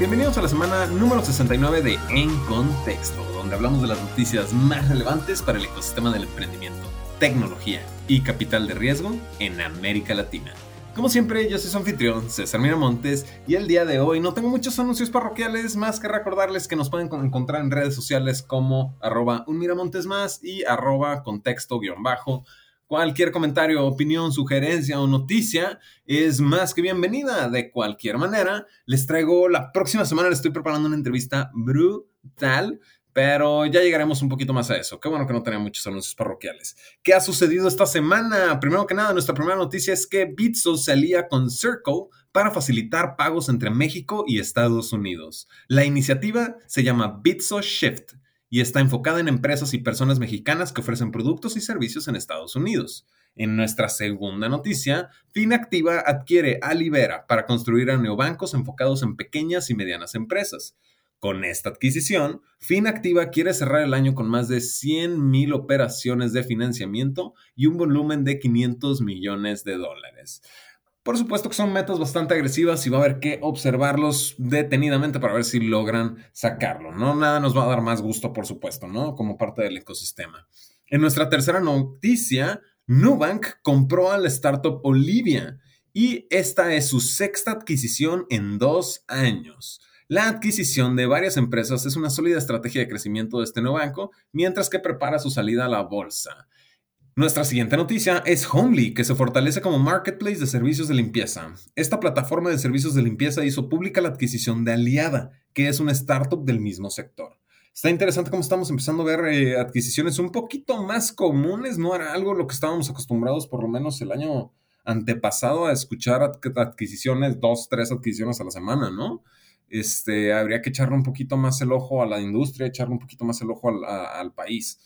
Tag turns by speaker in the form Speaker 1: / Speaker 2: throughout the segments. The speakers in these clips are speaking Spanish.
Speaker 1: Bienvenidos a la semana número 69 de En Contexto, donde hablamos de las noticias más relevantes para el ecosistema del emprendimiento, tecnología y capital de riesgo en América Latina. Como siempre, yo soy su anfitrión, César Miramontes, y el día de hoy no tengo muchos anuncios parroquiales más que recordarles que nos pueden encontrar en redes sociales como arroba más y arroba contexto guion bajo Cualquier comentario, opinión, sugerencia o noticia es más que bienvenida. De cualquier manera, les traigo la próxima semana, les estoy preparando una entrevista brutal, pero ya llegaremos un poquito más a eso. Qué bueno que no tenía muchos anuncios parroquiales. ¿Qué ha sucedido esta semana? Primero que nada, nuestra primera noticia es que Bitso se alía con Circle para facilitar pagos entre México y Estados Unidos. La iniciativa se llama Bitso Shift y está enfocada en empresas y personas mexicanas que ofrecen productos y servicios en Estados Unidos. En nuestra segunda noticia, Finactiva adquiere a Libera para construir a neobancos enfocados en pequeñas y medianas empresas. Con esta adquisición, Finactiva quiere cerrar el año con más de 100 mil operaciones de financiamiento y un volumen de 500 millones de dólares. Por supuesto que son metas bastante agresivas y va a haber que observarlos detenidamente para ver si logran sacarlo, ¿no? Nada nos va a dar más gusto, por supuesto, ¿no? Como parte del ecosistema. En nuestra tercera noticia, Nubank compró al startup Olivia y esta es su sexta adquisición en dos años. La adquisición de varias empresas es una sólida estrategia de crecimiento de este nuevo banco, mientras que prepara su salida a la bolsa. Nuestra siguiente noticia es Homely, que se fortalece como marketplace de servicios de limpieza. Esta plataforma de servicios de limpieza hizo pública la adquisición de Aliada, que es una startup del mismo sector. Está interesante cómo estamos empezando a ver eh, adquisiciones un poquito más comunes, no era algo lo que estábamos acostumbrados por lo menos el año antepasado a escuchar adquisiciones, dos, tres adquisiciones a la semana, ¿no? Este, habría que echarle un poquito más el ojo a la industria, echarle un poquito más el ojo al, al país.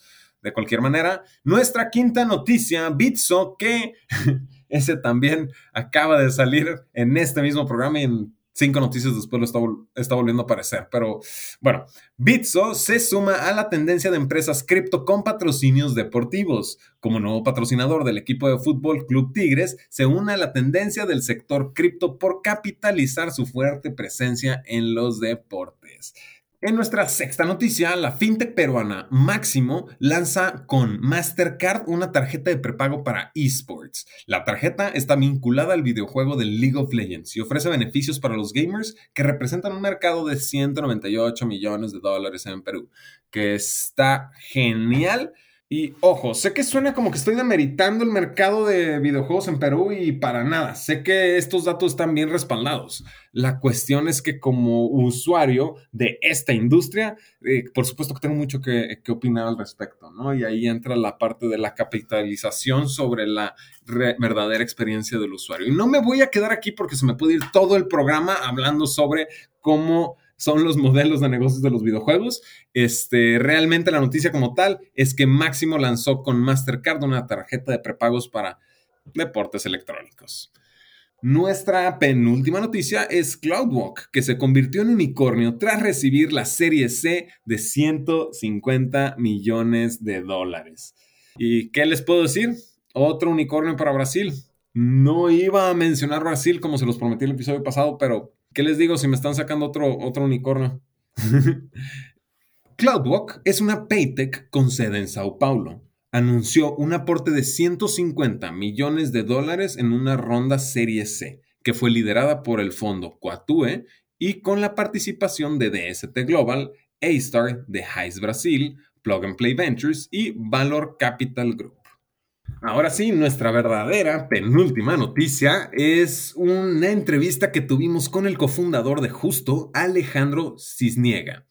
Speaker 1: De cualquier manera, nuestra quinta noticia, Bitso, que ese también acaba de salir en este mismo programa y en cinco noticias después lo está, volviendo a aparecer. Pero bueno, Bitso se suma a la tendencia de empresas cripto con patrocinios deportivos. Como nuevo patrocinador del equipo de fútbol Club Tigres, se une a la tendencia del sector cripto por capitalizar su fuerte presencia en los deportes. En nuestra sexta noticia, la fintech peruana Máximo lanza con Mastercard una tarjeta de prepago para esports. La tarjeta está vinculada al videojuego de League of Legends y ofrece beneficios para los gamers que representan un mercado de 198 millones de dólares en Perú, que está genial y ojo, sé que suena como que estoy demeritando el mercado de videojuegos en Perú y para nada. Sé que estos datos están bien respaldados. La cuestión es que como usuario de esta industria, eh, por supuesto que tengo mucho que, opinar al respecto, ¿no? Y ahí entra la parte de la capitalización sobre la verdadera experiencia del usuario. Y no me voy a quedar aquí porque se me puede ir todo el programa hablando sobre cómo son los modelos de negocios de los videojuegos. Este, realmente la noticia como tal es que Máximo lanzó con Mastercard una tarjeta de prepagos para deportes electrónicos. Nuestra penúltima noticia es CloudWalk, que se convirtió en unicornio tras recibir la serie C de 150 millones de dólares. ¿Y qué les puedo decir? Otro unicornio para Brasil. No iba a mencionar Brasil como se los prometí el episodio pasado, pero ¿Qué les digo si me están sacando otro, otro unicornio? CloudWalk es una Paytech con sede en Sao Paulo. Anunció un aporte de 150 millones de dólares en una ronda Serie C, que fue liderada por el fondo Quatue y con la participación de DST Global, A-Star de Heiss Brasil, Plug and Play Ventures y Valor Capital Group. Ahora sí, nuestra verdadera penúltima noticia es una entrevista que tuvimos con el cofundador de Justo, Alejandro Cisniega,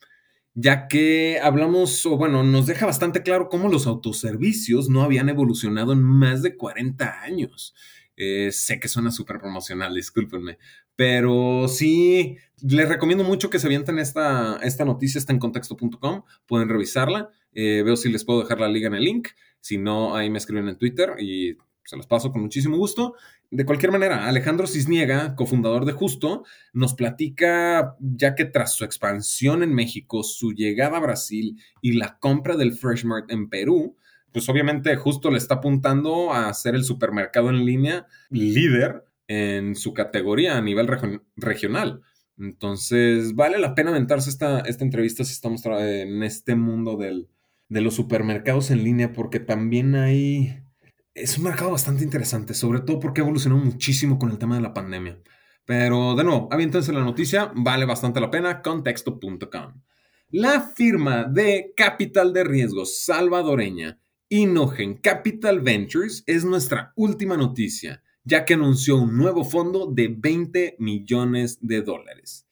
Speaker 1: ya que hablamos, o bueno, nos deja bastante claro cómo los autoservicios no habían evolucionado en más de 40 años. Eh, sé que suena súper promocional, discúlpenme, pero sí, les recomiendo mucho que se avienten esta, esta noticia, está en contexto.com, pueden revisarla, eh, veo si les puedo dejar la liga en el link. Si no, ahí me escriben en Twitter y se los paso con muchísimo gusto. De cualquier manera, Alejandro Cisniega, cofundador de Justo, nos platica, ya que tras su expansión en México, su llegada a Brasil y la compra del Freshmart en Perú, pues obviamente Justo le está apuntando a ser el supermercado en línea líder en su categoría a nivel regional. Entonces, vale la pena aventarse esta, esta entrevista si estamos en este mundo del, de los supermercados en línea, porque también hay... Es un mercado bastante interesante, sobre todo porque ha evolucionado muchísimo con el tema de la pandemia. Pero de nuevo, aviéntense la noticia, vale bastante la pena, contexto.com. La firma de capital de riesgo salvadoreña Inogen Capital Ventures es nuestra última noticia, ya que anunció un nuevo fondo de 20 millones de dólares.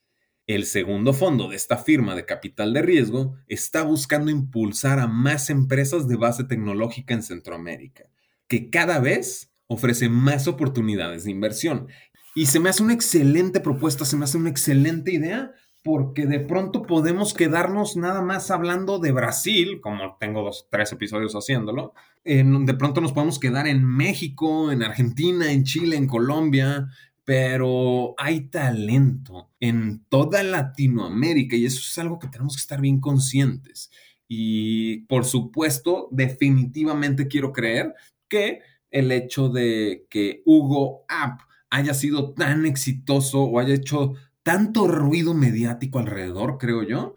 Speaker 1: El segundo fondo de esta firma de capital de riesgo está buscando impulsar a más empresas de base tecnológica en Centroamérica, que cada vez ofrece más oportunidades de inversión. Y se me hace una excelente propuesta, se me hace una excelente idea, porque de pronto podemos quedarnos nada más hablando de Brasil, como tengo dos, tres episodios haciéndolo, de pronto nos podemos quedar en México, en Argentina, en Chile, en Colombia, pero hay talento en toda Latinoamérica y eso es algo que tenemos que estar bien conscientes. Y por supuesto, definitivamente quiero creer que el hecho de que Hugo App haya sido tan exitoso o haya hecho tanto ruido mediático alrededor, creo yo,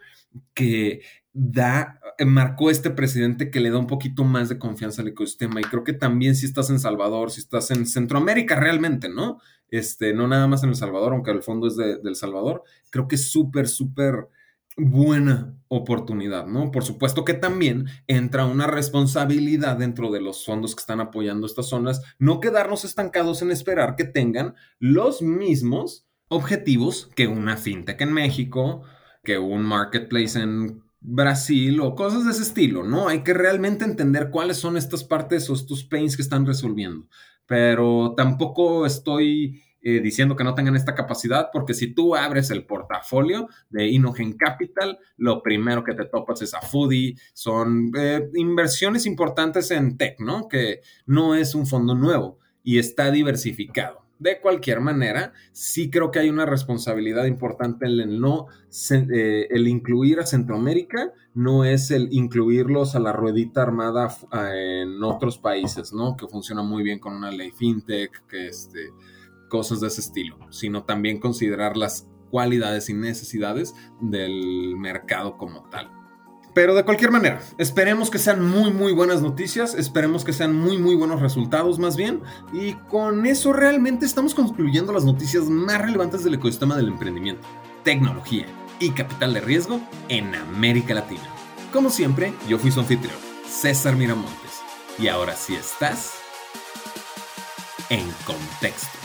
Speaker 1: que da, eh, marcó este presidente que le da un poquito más de confianza al ecosistema. Y creo que también si estás en Salvador, si estás en Centroamérica realmente, ¿no? Este, no nada más en El Salvador, aunque el fondo es de, El Salvador, creo que es súper, súper buena oportunidad, ¿no? Por supuesto que también entra una responsabilidad dentro de los fondos que están apoyando estas zonas, no quedarnos estancados en esperar que tengan los mismos objetivos que una fintech en México, que un marketplace en Brasil o cosas de ese estilo, ¿no? Hay que realmente entender cuáles son estas partes o estos pains que están resolviendo. Pero tampoco estoy eh, diciendo que no tengan esta capacidad, porque si tú abres el portafolio de Inogen Capital, lo primero que te topas es a Foodie, son eh, inversiones importantes en tech, ¿no? Que no es un fondo nuevo y está diversificado. De cualquier manera, sí creo que hay una responsabilidad importante en el no, eh, el incluir a Centroamérica, no es el incluirlos a la ruedita armada en otros países, ¿no? Que funciona muy bien con una ley fintech, que este, cosas de ese estilo, sino también considerar las cualidades y necesidades del mercado como tal. Pero de cualquier manera, esperemos que sean muy, muy buenas noticias, esperemos que sean muy, muy buenos resultados más bien. Y con eso realmente estamos concluyendo las noticias más relevantes del ecosistema del emprendimiento, tecnología y capital de riesgo en América Latina. Como siempre, yo fui su anfitrión, César Miramontes. Y ahora sí estás en contexto.